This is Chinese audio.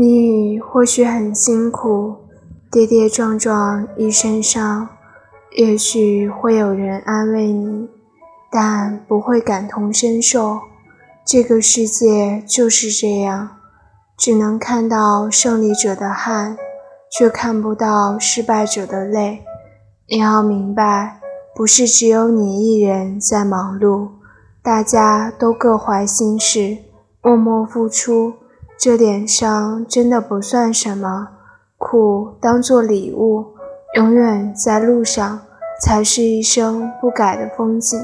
你或许很辛苦，跌跌撞撞一身伤，也许会有人安慰你，但不会感同身受。这个世界就是这样，只能看到胜利者的汗，却看不到失败者的泪。你要明白，不是只有你一人在忙碌，大家都各怀心事，默默付出。这点伤真的不算什么，苦当做礼物，永远在路上，才是一生不改的风景。